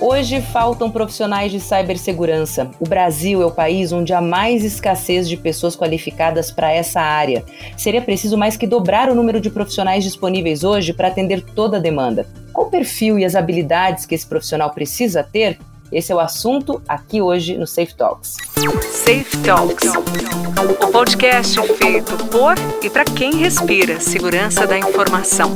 Hoje faltam profissionais de cibersegurança. O Brasil é o país onde há mais escassez de pessoas qualificadas para essa área. Seria preciso mais que dobrar o número de profissionais disponíveis hoje para atender toda a demanda. Qual o perfil e as habilidades que esse profissional precisa ter? Esse é o assunto aqui hoje no Safe Talks. Safe Talks, o podcast feito por e para quem respira segurança da informação.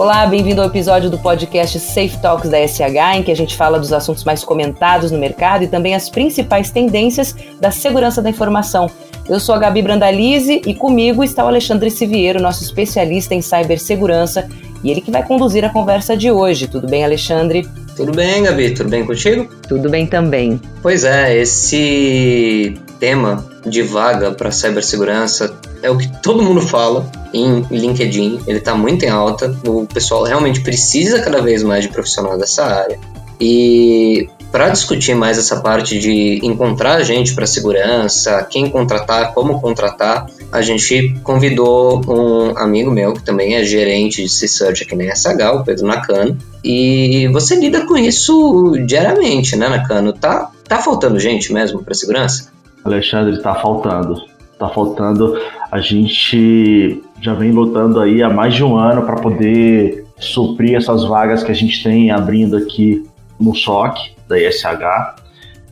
Olá, bem-vindo ao episódio do podcast Safe Talks da SH, em que a gente fala dos assuntos mais comentados no mercado e também as principais tendências da segurança da informação. Eu sou a Gabi Brandalize e comigo está o Alexandre Siviero, nosso especialista em cibersegurança, e ele que vai conduzir a conversa de hoje. Tudo bem, Alexandre? Tudo bem, Gabi? Tudo bem contigo? Tudo bem também. Pois é, esse tema de vaga para cibersegurança é o que todo mundo fala em LinkedIn, ele está muito em alta, o pessoal realmente precisa cada vez mais de profissional dessa área. E para discutir mais essa parte de encontrar gente para segurança, quem contratar, como contratar, a gente convidou um amigo meu que também é gerente de C-Search aqui na SH, o Pedro Nakano. E você lida com isso diariamente, né, Nakano? Tá, tá faltando gente mesmo para segurança? Alexandre, está faltando. Está faltando. A gente já vem lutando aí há mais de um ano para poder suprir essas vagas que a gente tem abrindo aqui no SOC da ISH.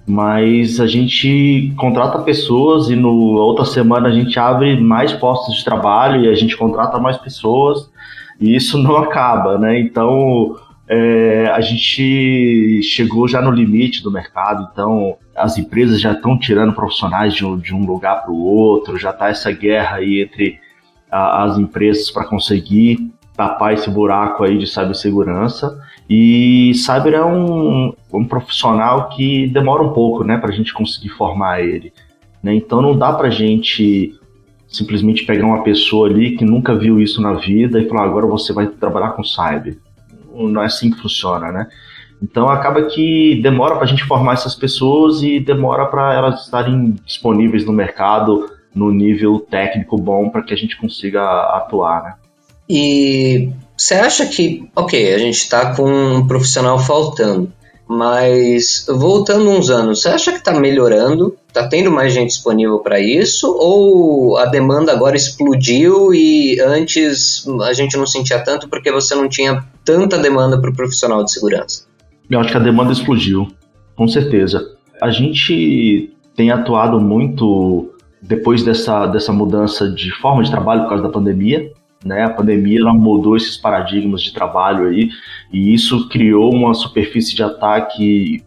Mas a gente contrata pessoas e no outra semana a gente abre mais postos de trabalho e a gente contrata mais pessoas e isso não acaba, né? Então é, a gente chegou já no limite do mercado, então as empresas já estão tirando profissionais de um, de um lugar para o outro, já está essa guerra aí entre a, as empresas para conseguir tapar esse buraco aí de cibersegurança. E cyber é um, um profissional que demora um pouco, né, para a gente conseguir formar ele. Né? Então não dá para a gente simplesmente pegar uma pessoa ali que nunca viu isso na vida e falar agora você vai trabalhar com cyber não é assim que funciona, né? Então acaba que demora para a gente formar essas pessoas e demora para elas estarem disponíveis no mercado no nível técnico bom para que a gente consiga atuar, né? E você acha que, ok, a gente está com um profissional faltando, mas voltando uns anos, você acha que está melhorando? Está tendo mais gente disponível para isso? Ou a demanda agora explodiu e antes a gente não sentia tanto porque você não tinha tanta demanda para o profissional de segurança? Eu acho que a demanda explodiu, com certeza. A gente tem atuado muito depois dessa, dessa mudança de forma de trabalho por causa da pandemia. Né? A pandemia ela mudou esses paradigmas de trabalho aí e isso criou uma superfície de ataque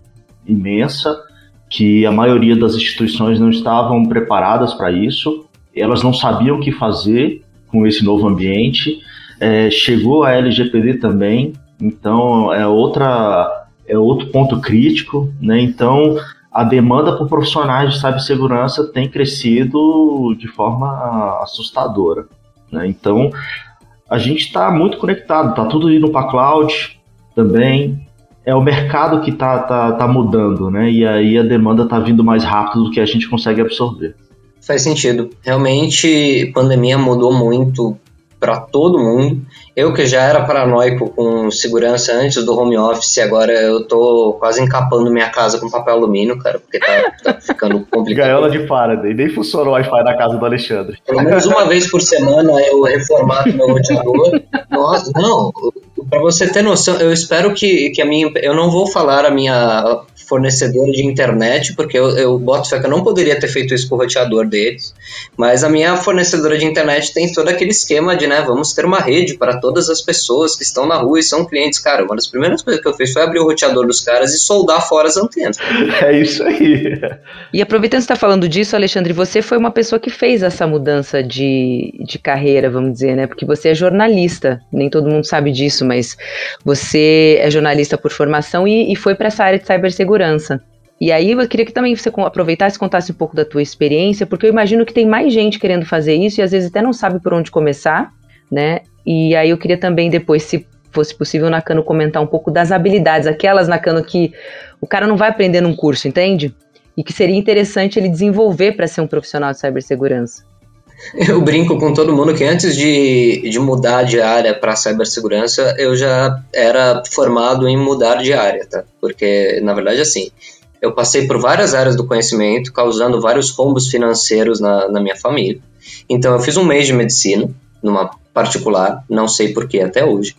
imensa que a maioria das instituições não estavam preparadas para isso, elas não sabiam o que fazer com esse novo ambiente. É, chegou a LGPD também, então é outra é outro ponto crítico, né? Então a demanda por profissionais de cibersegurança tem crescido de forma assustadora. Né? Então, a gente está muito conectado, está tudo indo para cloud também. É o mercado que está tá, tá mudando, né? E aí a demanda está vindo mais rápido do que a gente consegue absorver. Faz sentido. Realmente, pandemia mudou muito para todo mundo. Eu que já era paranoico com segurança antes do home office, agora eu tô quase encapando minha casa com papel alumínio, cara, porque tá, tá ficando complicado. Gaiola de Faraday, nem funciona o Wi-Fi na casa do Alexandre. Pelo menos uma vez por semana eu reformato meu roteador. Nossa, não, para você ter noção, eu espero que, que a minha. Eu não vou falar a minha fornecedora de internet, porque eu, eu boto fé que eu não poderia ter feito isso com o roteador deles, mas a minha fornecedora de internet tem todo aquele esquema de, né, vamos ter uma rede para todas as pessoas que estão na rua e são clientes. Cara, uma das primeiras coisas que eu fiz foi abrir o roteador dos caras e soldar fora as antenas. É isso aí. E aproveitando que você está falando disso, Alexandre, você foi uma pessoa que fez essa mudança de, de carreira, vamos dizer, né? Porque você é jornalista, nem todo mundo sabe disso, mas você é jornalista por formação e, e foi para essa área de cibersegurança segurança. E aí eu queria que também você aproveitasse e contasse um pouco da tua experiência, porque eu imagino que tem mais gente querendo fazer isso e às vezes até não sabe por onde começar, né? E aí eu queria também depois, se fosse possível, Nakano comentar um pouco das habilidades, aquelas Nakano que o cara não vai aprender num curso, entende? E que seria interessante ele desenvolver para ser um profissional de cibersegurança. Eu brinco com todo mundo que antes de, de mudar de área para cibersegurança, eu já era formado em mudar de área, tá? Porque, na verdade, assim, eu passei por várias áreas do conhecimento, causando vários rombos financeiros na, na minha família. Então, eu fiz um mês de medicina, numa particular, não sei porquê até hoje.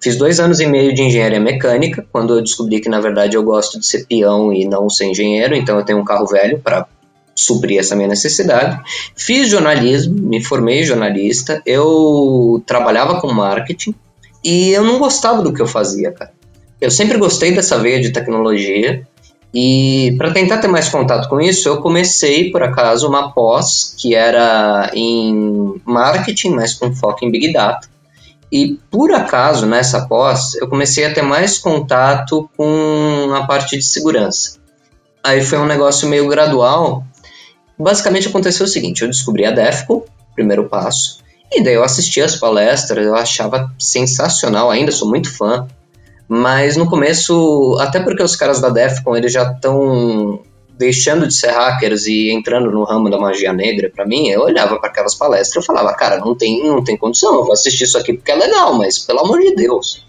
Fiz dois anos e meio de engenharia mecânica, quando eu descobri que, na verdade, eu gosto de ser peão e não ser engenheiro, então eu tenho um carro velho para suprir essa minha necessidade. Fiz jornalismo, me formei jornalista, eu trabalhava com marketing e eu não gostava do que eu fazia, cara. Eu sempre gostei dessa veia de tecnologia e para tentar ter mais contato com isso, eu comecei por acaso uma pós que era em marketing, mas com foco em big data. E por acaso nessa pós, eu comecei a ter mais contato com a parte de segurança. Aí foi um negócio meio gradual, basicamente aconteceu o seguinte: eu descobri a DEFCO, primeiro passo, e daí eu assisti as palestras, eu achava sensacional, ainda sou muito fã. Mas no começo, até porque os caras da DEFCON eles já estão deixando de ser hackers e entrando no ramo da magia negra, para mim, eu olhava para aquelas palestras e falava, cara, não tem, não tem condição, eu vou assistir isso aqui porque é legal, mas pelo amor de Deus.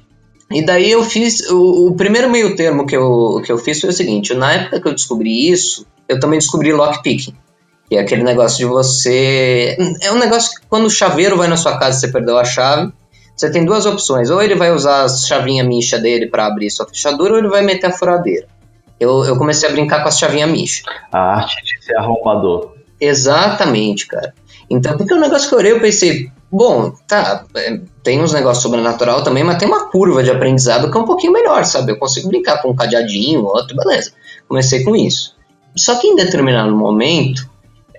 E daí eu fiz, o, o primeiro meio termo que eu, que eu fiz foi o seguinte, na época que eu descobri isso, eu também descobri lockpicking. Que é aquele negócio de você. É um negócio que quando o chaveiro vai na sua casa e você perdeu a chave, você tem duas opções. Ou ele vai usar a chavinha mincha dele para abrir sua fechadura, ou ele vai meter a furadeira. Eu, eu comecei a brincar com a chavinha mincha. A arte de ser arrombador. Exatamente, cara. Então, porque o negócio que eu olhei, eu pensei, bom, tá, é, tem uns negócios sobrenatural também, mas tem uma curva de aprendizado que é um pouquinho melhor, sabe? Eu consigo brincar com um cadeadinho, outro, beleza. Comecei com isso. Só que em determinado momento,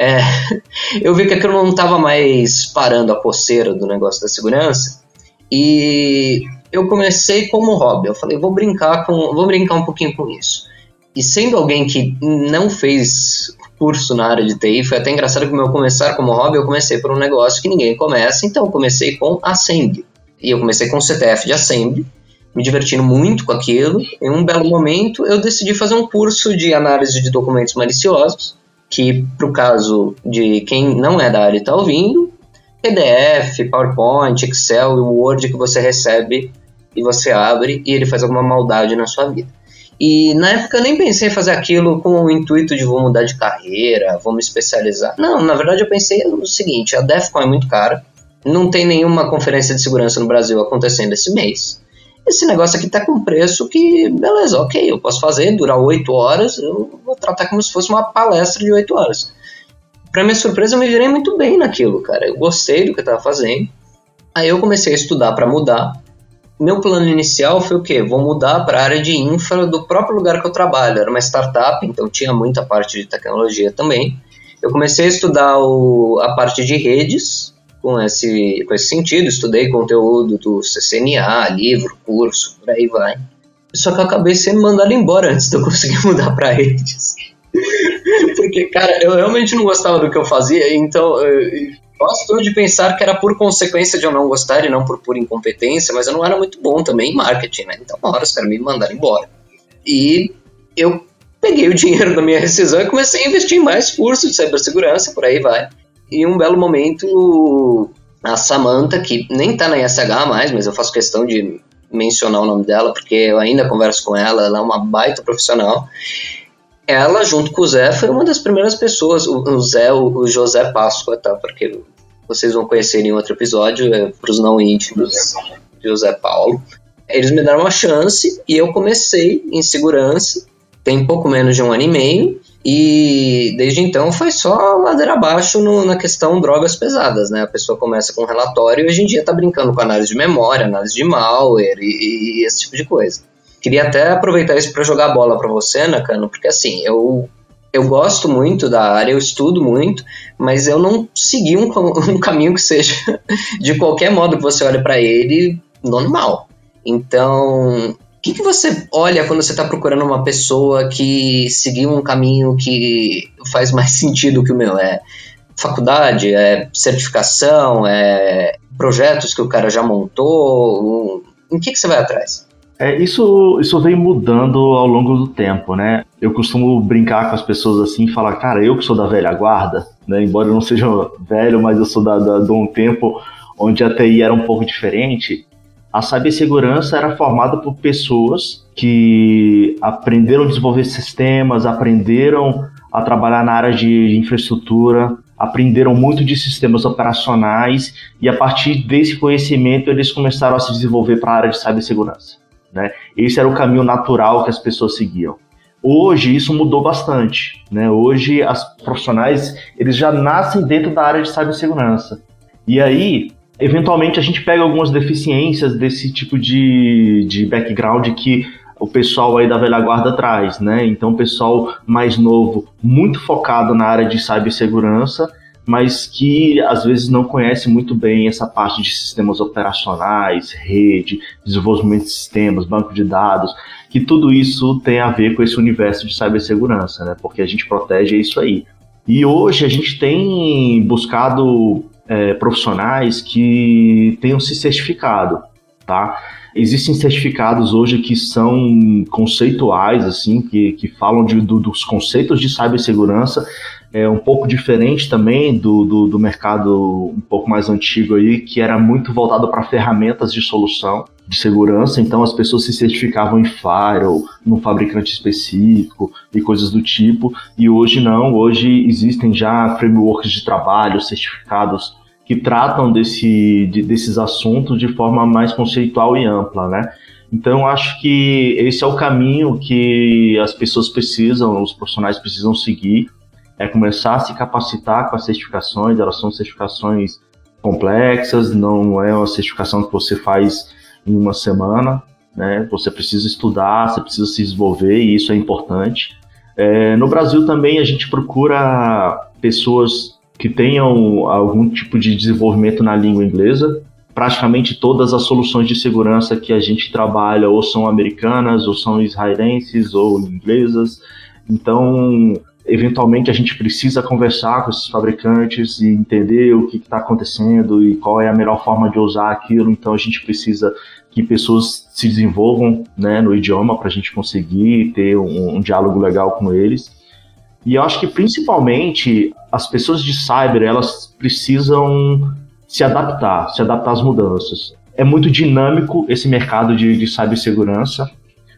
é, eu vi que aquilo não estava mais parando a coceira do negócio da segurança e eu comecei como hobby. Eu falei, vou brincar com, vou brincar um pouquinho com isso. E sendo alguém que não fez curso na área de TI, foi até engraçado que meu começar como hobby, eu comecei por um negócio que ninguém começa, então eu comecei com Assembly. E eu comecei com CTF de Assembly, me divertindo muito com aquilo. Em um belo momento, eu decidi fazer um curso de análise de documentos maliciosos que para o caso de quem não é da área e está ouvindo, PDF, PowerPoint, Excel e Word que você recebe e você abre e ele faz alguma maldade na sua vida. E na época eu nem pensei em fazer aquilo com o intuito de vou mudar de carreira, vou me especializar. Não, na verdade eu pensei no seguinte, a DEFCON é muito cara, não tem nenhuma conferência de segurança no Brasil acontecendo esse mês esse negócio aqui tá com preço que, beleza, ok, eu posso fazer, durar 8 horas, eu vou tratar como se fosse uma palestra de 8 horas. Pra minha surpresa, eu me virei muito bem naquilo, cara. Eu gostei do que eu tava fazendo. Aí eu comecei a estudar para mudar. Meu plano inicial foi o quê? Vou mudar para a área de infra do próprio lugar que eu trabalho. Era uma startup, então tinha muita parte de tecnologia também. Eu comecei a estudar o, a parte de redes, com esse, com esse sentido, estudei conteúdo do CCNA, livro, curso, por aí vai. Só que eu acabei sendo mandado embora antes de eu conseguir mudar para redes. Porque, cara, eu realmente não gostava do que eu fazia, então eu gosto de pensar que era por consequência de eu não gostar e não por pura incompetência, mas eu não era muito bom também em marketing, né? Então, uma hora os caras me mandaram embora. E eu peguei o dinheiro da minha rescisão e comecei a investir em mais cursos de cibersegurança, por aí vai. E um belo momento, a Samantha, que nem tá na ISH mais, mas eu faço questão de mencionar o nome dela, porque eu ainda converso com ela, ela é uma baita profissional. Ela, junto com o Zé, foi uma das primeiras pessoas, o, Zé, o, José Páscoa, tá? Porque vocês vão conhecer em outro episódio, é, para os não íntimos, José Paulo. Eles me deram uma chance e eu comecei em segurança, tem pouco menos de um ano e meio, e desde então foi só ladeira abaixo no, na questão drogas pesadas, né? A pessoa começa com um relatório e hoje em dia está brincando com análise de memória, análise de malware e, e esse tipo de coisa. Queria até aproveitar isso para jogar bola para você, Nakano, porque assim, eu eu gosto muito da área, eu estudo muito, mas eu não segui um, um caminho que seja de qualquer modo que você olhe para ele normal. Então, que, que você olha quando você está procurando uma pessoa que seguiu um caminho que faz mais sentido que o meu? É faculdade, é certificação, é projetos que o cara já montou? Em que, que você vai atrás? É, isso, isso vem mudando ao longo do tempo, né? Eu costumo brincar com as pessoas assim e falar, cara, eu que sou da velha guarda, né? Embora eu não seja velho, mas eu sou da, da, de um tempo onde a TI era um pouco diferente. A cibersegurança era formada por pessoas que aprenderam a desenvolver sistemas, aprenderam a trabalhar na área de infraestrutura, aprenderam muito de sistemas operacionais e a partir desse conhecimento eles começaram a se desenvolver para a área de cibersegurança. Né? Esse era o caminho natural que as pessoas seguiam. Hoje isso mudou bastante. Né? Hoje as profissionais eles já nascem dentro da área de cibersegurança. E aí, eventualmente, a gente pega algumas deficiências desse tipo de, de background que o pessoal aí da velha guarda traz, né? Então, o pessoal mais novo, muito focado na área de cibersegurança, mas que às vezes não conhece muito bem essa parte de sistemas operacionais, rede, desenvolvimento de sistemas, banco de dados, que tudo isso tem a ver com esse universo de cibersegurança, né? Porque a gente protege isso aí. E hoje a gente tem buscado é, profissionais que tenham se certificado, tá? Existem certificados hoje que são conceituais, assim, que, que falam de, do, dos conceitos de cibersegurança, é um pouco diferente também do, do, do, mercado um pouco mais antigo aí, que era muito voltado para ferramentas de solução de segurança, então as pessoas se certificavam em firewall, num fabricante específico e coisas do tipo, e hoje não, hoje existem já frameworks de trabalho certificados que tratam desse, de, desses assuntos de forma mais conceitual e ampla, né? Então, acho que esse é o caminho que as pessoas precisam, os profissionais precisam seguir, é começar a se capacitar com as certificações, elas são certificações complexas, não é uma certificação que você faz em uma semana, né? Você precisa estudar, você precisa se desenvolver e isso é importante. É, no Brasil também a gente procura pessoas que tenham algum tipo de desenvolvimento na língua inglesa. Praticamente todas as soluções de segurança que a gente trabalha ou são americanas, ou são israelenses, ou inglesas. Então, eventualmente a gente precisa conversar com esses fabricantes e entender o que está acontecendo e qual é a melhor forma de usar aquilo. Então, a gente precisa que pessoas se desenvolvam né, no idioma para a gente conseguir ter um, um diálogo legal com eles. E eu acho que principalmente as pessoas de cyber, elas precisam se adaptar, se adaptar às mudanças. É muito dinâmico esse mercado de, de cibersegurança.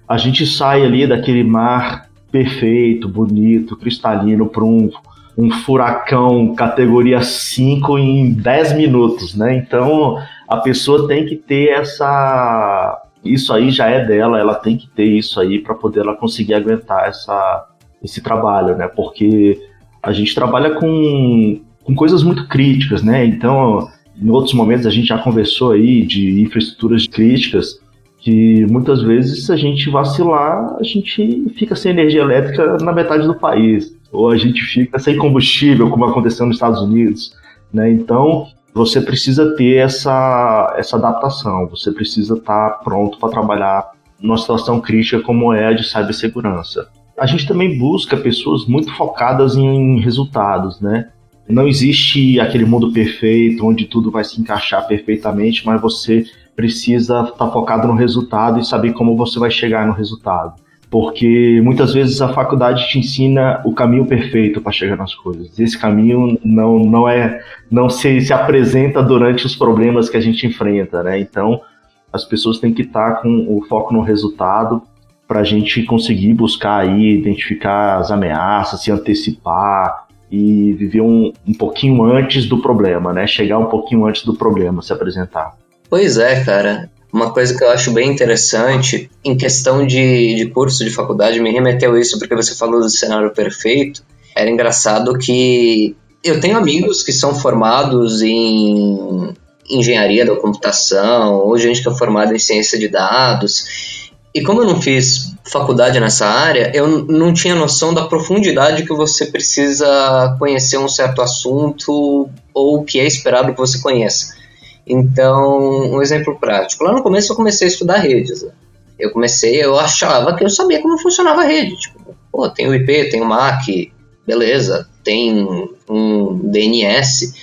A gente sai ali daquele mar perfeito, bonito, cristalino para um, um furacão categoria 5 em 10 minutos, né? Então a pessoa tem que ter essa. Isso aí já é dela, ela tem que ter isso aí para poder ela conseguir aguentar essa, esse trabalho, né? Porque a gente trabalha com, com coisas muito críticas, né? Então, em outros momentos a gente já conversou aí de infraestruturas críticas que muitas vezes a gente vacilar, a gente fica sem energia elétrica na metade do país, ou a gente fica sem combustível, como aconteceu nos Estados Unidos, né? Então, você precisa ter essa, essa adaptação, você precisa estar pronto para trabalhar numa situação crítica como é a de cibersegurança a gente também busca pessoas muito focadas em resultados, né? Não existe aquele mundo perfeito onde tudo vai se encaixar perfeitamente, mas você precisa estar tá focado no resultado e saber como você vai chegar no resultado. Porque muitas vezes a faculdade te ensina o caminho perfeito para chegar nas coisas. Esse caminho não, não é não se, se apresenta durante os problemas que a gente enfrenta, né? Então, as pessoas têm que estar tá com o foco no resultado para a gente conseguir buscar aí, identificar as ameaças, se antecipar e viver um, um pouquinho antes do problema, né? Chegar um pouquinho antes do problema se apresentar. Pois é, cara. Uma coisa que eu acho bem interessante, em questão de, de curso de faculdade, me remeteu isso porque você falou do cenário perfeito. Era engraçado que eu tenho amigos que são formados em engenharia da computação, ou gente que é formada em ciência de dados, e como eu não fiz faculdade nessa área, eu não tinha noção da profundidade que você precisa conhecer um certo assunto ou que é esperado que você conheça. Então, um exemplo prático. Lá no começo eu comecei a estudar redes. Né? Eu comecei, eu achava que eu sabia como funcionava a rede. Tipo, pô, tem o IP, tem o MAC, beleza, tem um DNS.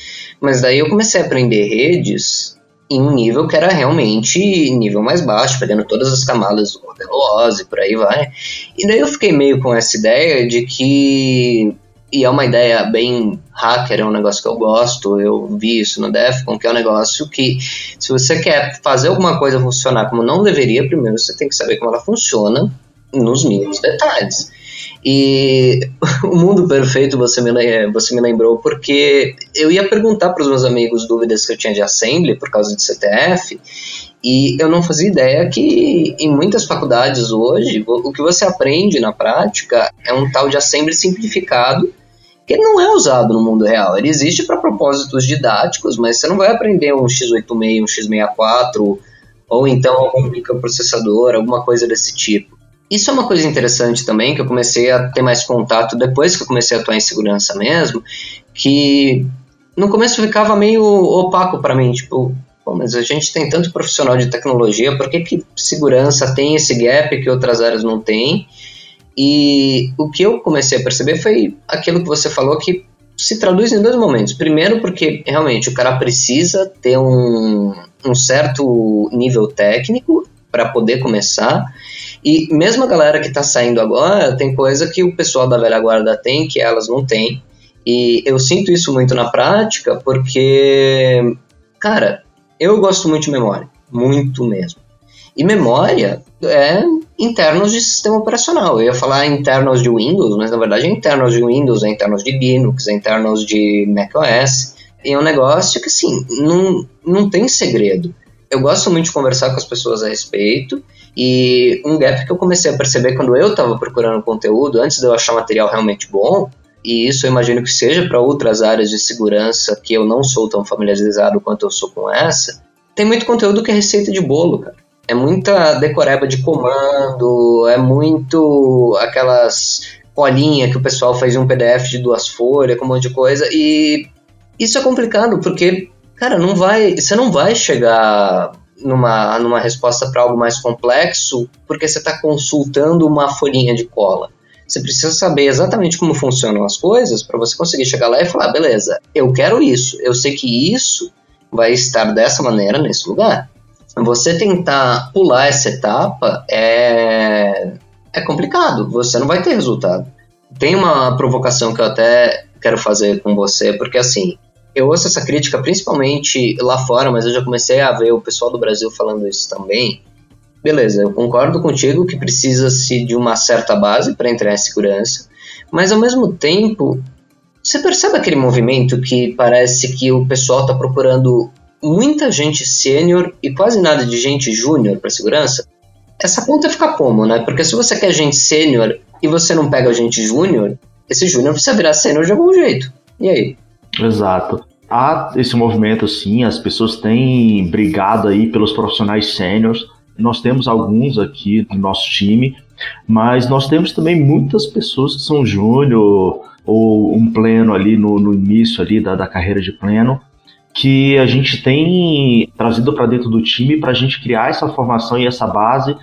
Mas daí eu comecei a aprender redes em um nível que era realmente nível mais baixo, pegando todas as camadas do Cordelose e por aí vai. E daí eu fiquei meio com essa ideia de que e é uma ideia bem hacker, é um negócio que eu gosto, eu vi isso no Defcon, que é um negócio que, se você quer fazer alguma coisa funcionar como não deveria, primeiro você tem que saber como ela funciona nos mínimos detalhes. E o mundo perfeito você me, você me lembrou porque eu ia perguntar para os meus amigos dúvidas que eu tinha de assembly por causa de CTF e eu não fazia ideia que em muitas faculdades hoje o que você aprende na prática é um tal de assembly simplificado que não é usado no mundo real. Ele existe para propósitos didáticos, mas você não vai aprender um x86, um x64 ou então algum microprocessador, alguma coisa desse tipo. Isso é uma coisa interessante também, que eu comecei a ter mais contato depois que eu comecei a atuar em segurança mesmo, que no começo ficava meio opaco para mim, tipo, mas a gente tem tanto profissional de tecnologia, por que, que segurança tem esse gap que outras áreas não têm? E o que eu comecei a perceber foi aquilo que você falou que se traduz em dois momentos. Primeiro, porque realmente o cara precisa ter um, um certo nível técnico para poder começar. E mesmo a galera que está saindo agora, tem coisa que o pessoal da velha guarda tem que elas não têm. E eu sinto isso muito na prática porque, cara, eu gosto muito de memória, muito mesmo. E memória é internos de sistema operacional. Eu ia falar internos de Windows, mas na verdade é internos de Windows, é internos de Linux, é internos de macOS. E é um negócio que, assim, não, não tem segredo. Eu gosto muito de conversar com as pessoas a respeito e um gap que eu comecei a perceber quando eu estava procurando conteúdo, antes de eu achar material realmente bom, e isso eu imagino que seja para outras áreas de segurança que eu não sou tão familiarizado quanto eu sou com essa, tem muito conteúdo que é receita de bolo, cara. É muita decoreba de comando, é muito aquelas colinha que o pessoal faz um PDF de duas folhas, com um monte de coisa, e isso é complicado, porque, cara, não vai, você não vai chegar numa, numa resposta para algo mais complexo porque você está consultando uma folhinha de cola. Você precisa saber exatamente como funcionam as coisas para você conseguir chegar lá e falar: beleza, eu quero isso, eu sei que isso vai estar dessa maneira nesse lugar. Você tentar pular essa etapa é, é complicado, você não vai ter resultado. Tem uma provocação que eu até quero fazer com você, porque assim, eu ouço essa crítica principalmente lá fora, mas eu já comecei a ver o pessoal do Brasil falando isso também. Beleza, eu concordo contigo que precisa-se de uma certa base para entrar em segurança, mas ao mesmo tempo, você percebe aquele movimento que parece que o pessoal está procurando muita gente sênior e quase nada de gente júnior para segurança? Essa conta fica como, né? Porque se você quer gente sênior e você não pega gente júnior, esse júnior precisa virar sênior de algum jeito. E aí? Exato. Há esse movimento, sim, as pessoas têm brigado aí pelos profissionais sêniores. Nós temos alguns aqui no nosso time, mas nós temos também muitas pessoas que são júnior ou um pleno ali no, no início ali da, da carreira de pleno, que a gente tem trazido para dentro do time para a gente criar essa formação e essa base,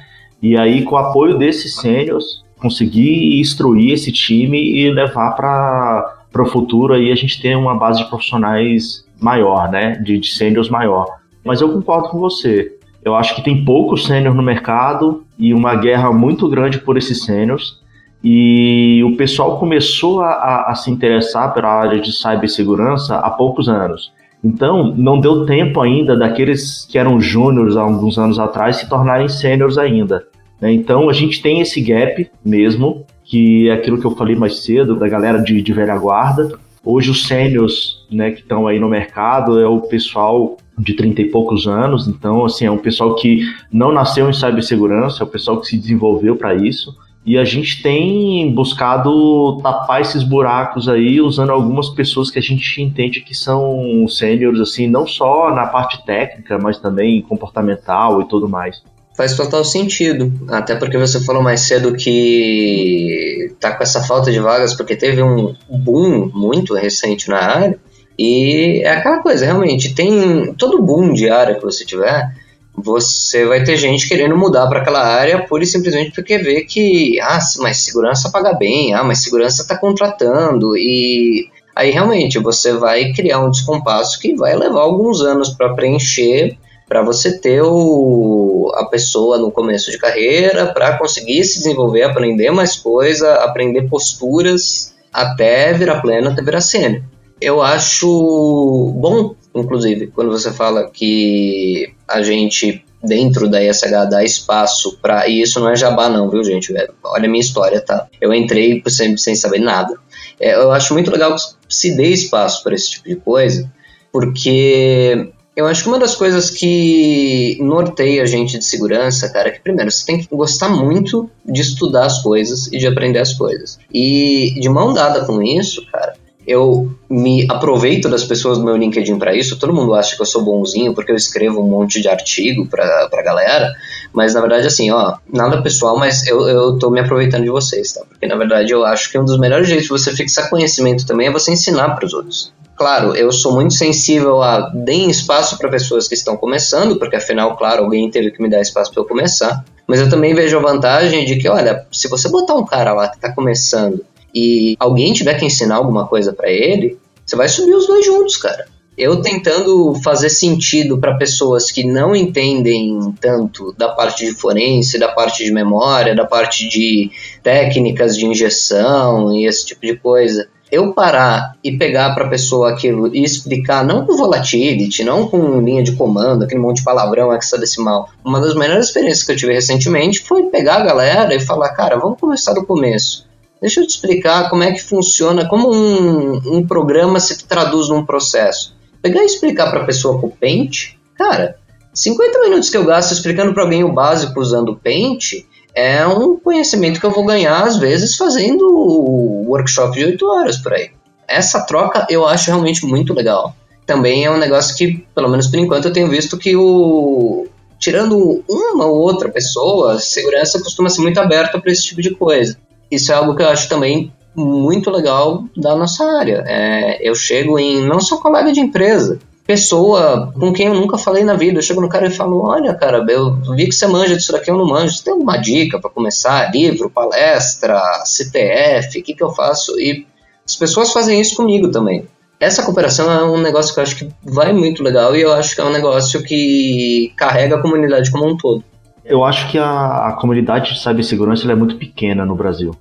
e aí com o apoio desses sêniores conseguir instruir esse time e levar para o futuro aí a gente ter uma base de profissionais maior, né? De, de sêniors maior. Mas eu concordo com você. Eu acho que tem poucos sêniors no mercado e uma guerra muito grande por esses sêniors. E o pessoal começou a, a, a se interessar pela área de cibersegurança há poucos anos. Então, não deu tempo ainda daqueles que eram júniores há alguns anos atrás se tornarem sêniors ainda. Né? Então, a gente tem esse gap mesmo que é aquilo que eu falei mais cedo, da galera de, de velha guarda. Hoje os sênios, né, que estão aí no mercado é o pessoal de 30 e poucos anos, então assim, é um pessoal que não nasceu em cibersegurança, é o pessoal que se desenvolveu para isso. E a gente tem buscado tapar esses buracos aí usando algumas pessoas que a gente entende que são sêniores, assim, não só na parte técnica, mas também comportamental e tudo mais. Faz total sentido. Até porque você falou mais cedo que tá com essa falta de vagas porque teve um boom muito recente na área. E é aquela coisa, realmente, tem todo boom de área que você tiver, você vai ter gente querendo mudar para aquela área pura e simplesmente porque vê que, ah, mas segurança paga bem, ah, mas segurança está contratando e aí realmente você vai criar um descompasso que vai levar alguns anos para preencher para você ter o, a pessoa no começo de carreira, para conseguir se desenvolver, aprender mais coisa, aprender posturas, até virar pleno, até virar sênior. Eu acho bom, inclusive, quando você fala que a gente dentro da ISH dá espaço para e isso não é jabá não, viu gente? É, olha a minha história, tá? Eu entrei sem, sem saber nada. É, eu acho muito legal que se dê espaço para esse tipo de coisa, porque eu acho que uma das coisas que norteia a gente de segurança, cara, é que primeiro você tem que gostar muito de estudar as coisas e de aprender as coisas. E de mão dada com isso, cara, eu me aproveito das pessoas do meu LinkedIn para isso. Todo mundo acha que eu sou bonzinho porque eu escrevo um monte de artigo pra, pra galera, mas na verdade, assim, ó, nada pessoal, mas eu, eu tô me aproveitando de vocês, tá? Porque na verdade eu acho que um dos melhores jeitos de você fixar conhecimento também é você ensinar para os outros. Claro, eu sou muito sensível a deem espaço para pessoas que estão começando, porque afinal, claro, alguém teve que me dar espaço para eu começar. Mas eu também vejo a vantagem de que, olha, se você botar um cara lá que está começando e alguém tiver que ensinar alguma coisa para ele, você vai subir os dois juntos, cara. Eu tentando fazer sentido para pessoas que não entendem tanto da parte de forense, da parte de memória, da parte de técnicas de injeção e esse tipo de coisa. Eu parar e pegar para a pessoa aquilo e explicar, não com volatility, não com linha de comando, aquele monte de palavrão hexadecimal. Uma das melhores experiências que eu tive recentemente foi pegar a galera e falar, cara, vamos começar do começo Deixa eu te explicar como é que funciona, como um, um programa se traduz num processo. Pegar e explicar para a pessoa com o Paint, cara, 50 minutos que eu gasto explicando para alguém o básico usando o Paint é um conhecimento que eu vou ganhar, às vezes, fazendo o workshop de 8 horas por aí. Essa troca eu acho realmente muito legal. Também é um negócio que, pelo menos por enquanto, eu tenho visto que o. Tirando uma ou outra pessoa, segurança costuma ser muito aberta para esse tipo de coisa isso é algo que eu acho também muito legal da nossa área. É, eu chego em não só colega de empresa, pessoa com quem eu nunca falei na vida. Eu chego no cara e falo: Olha, cara, eu vi que você manja disso daqui, eu não manjo. Você tem alguma dica para começar? Livro, palestra, CTF, o que, que eu faço? E as pessoas fazem isso comigo também. Essa cooperação é um negócio que eu acho que vai muito legal e eu acho que é um negócio que carrega a comunidade como um todo. Eu acho que a, a comunidade de cibersegurança é muito pequena no Brasil.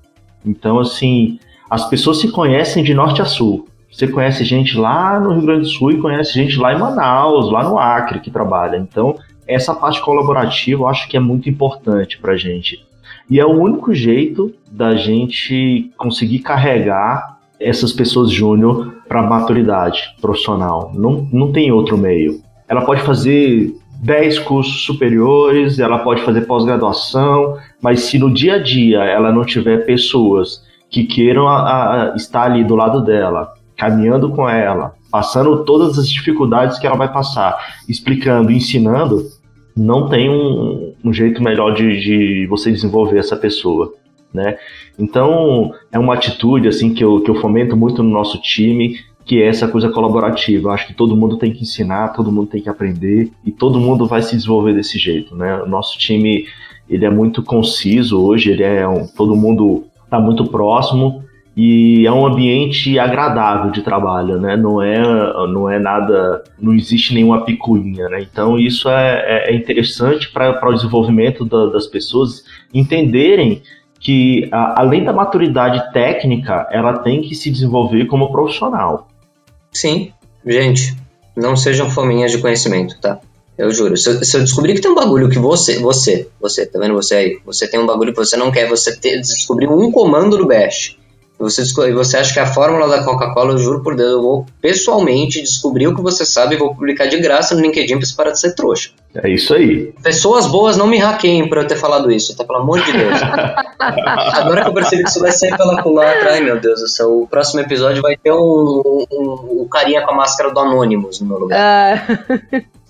Então, assim, as pessoas se conhecem de norte a sul. Você conhece gente lá no Rio Grande do Sul e conhece gente lá em Manaus, lá no Acre que trabalha. Então, essa parte colaborativa eu acho que é muito importante para a gente. E é o único jeito da gente conseguir carregar essas pessoas júnior para maturidade profissional. Não, não tem outro meio. Ela pode fazer 10 cursos superiores, ela pode fazer pós-graduação, mas se no dia a dia ela não tiver pessoas que queiram a, a, estar ali do lado dela, caminhando com ela, passando todas as dificuldades que ela vai passar, explicando, ensinando, não tem um, um jeito melhor de, de, você desenvolver essa pessoa, né? Então é uma atitude assim que eu, que eu fomento muito no nosso time que é essa coisa colaborativa. Eu acho que todo mundo tem que ensinar, todo mundo tem que aprender e todo mundo vai se desenvolver desse jeito, né? O nosso time ele é muito conciso hoje, ele é um, todo mundo está muito próximo e é um ambiente agradável de trabalho, né? Não é, não é nada, não existe nenhuma picuinha, né? Então isso é, é, é interessante para o desenvolvimento da, das pessoas entenderem que a, além da maturidade técnica, ela tem que se desenvolver como profissional. Sim, gente, não sejam fominhas de conhecimento, tá? Eu juro. Se eu, se eu, descobrir que tem um bagulho que você, você, você, tá vendo você aí? Você tem um bagulho que você não quer, você ter, descobrir um comando do Bash você, você acha que a fórmula da Coca-Cola, eu juro por Deus, eu vou pessoalmente descobrir o que você sabe e vou publicar de graça no LinkedIn pra você parar de ser trouxa. É isso aí. Pessoas boas não me hackeiem por eu ter falado isso, tá? Pelo amor de Deus. Agora que eu percebi que isso vai sair pela culatra, ai meu Deus do céu, o próximo episódio vai ter um, um, um, um carinha com a máscara do Anonymous no meu lugar. Ah.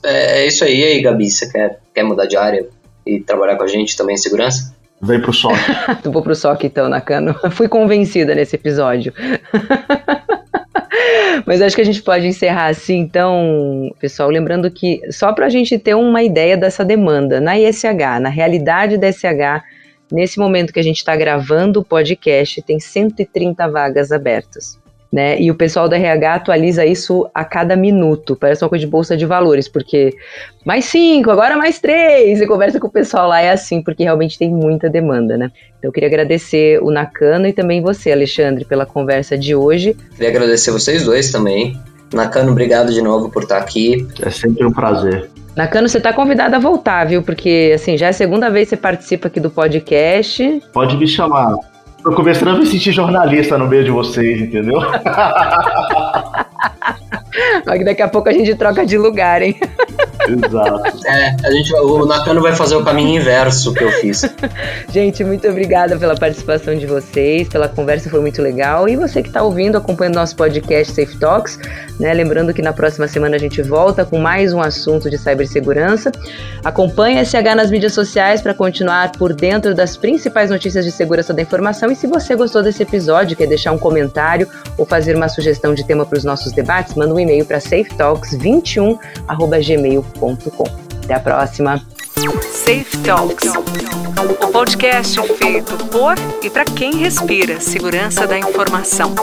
é, é, isso aí, e aí, Gabi, você quer, quer mudar de área e trabalhar com a gente também em segurança? Vem pro SOC. Vou pro SOC então, Nakano. Fui convencida nesse episódio. Mas acho que a gente pode encerrar assim, então, pessoal, lembrando que só para a gente ter uma ideia dessa demanda na ISH, na realidade da ISH, nesse momento que a gente está gravando o podcast, tem 130 vagas abertas. né? E o pessoal da RH atualiza isso a cada minuto. Parece uma coisa de bolsa de valores, porque mais cinco, agora mais três. Você conversa com o pessoal lá, é assim, porque realmente tem muita demanda, né? Então eu queria agradecer o Nakano e também você, Alexandre, pela conversa de hoje. Queria agradecer vocês dois também. Nakano, obrigado de novo por estar aqui. É sempre um prazer. Nakano, você está convidado a voltar, viu? Porque, assim, já é a segunda vez que você participa aqui do podcast. Pode me chamar. Tô começando a me sentir jornalista no meio de vocês, entendeu? Mas daqui a pouco a gente troca de lugar, hein? Exato. É, a gente, o Nakano vai fazer o caminho inverso que eu fiz. gente, muito obrigada pela participação de vocês, pela conversa foi muito legal. E você que está ouvindo, acompanhando nosso podcast Safe Talks, né? Lembrando que na próxima semana a gente volta com mais um assunto de cibersegurança. Acompanhe a SH nas mídias sociais para continuar por dentro das principais notícias de segurança da informação. E se você gostou desse episódio, quer deixar um comentário ou fazer uma sugestão de tema para os nossos debates, manda um e-mail para safetalks21@gmail.com. Até a próxima. Safe Talks, o podcast feito por e para quem respira segurança da informação.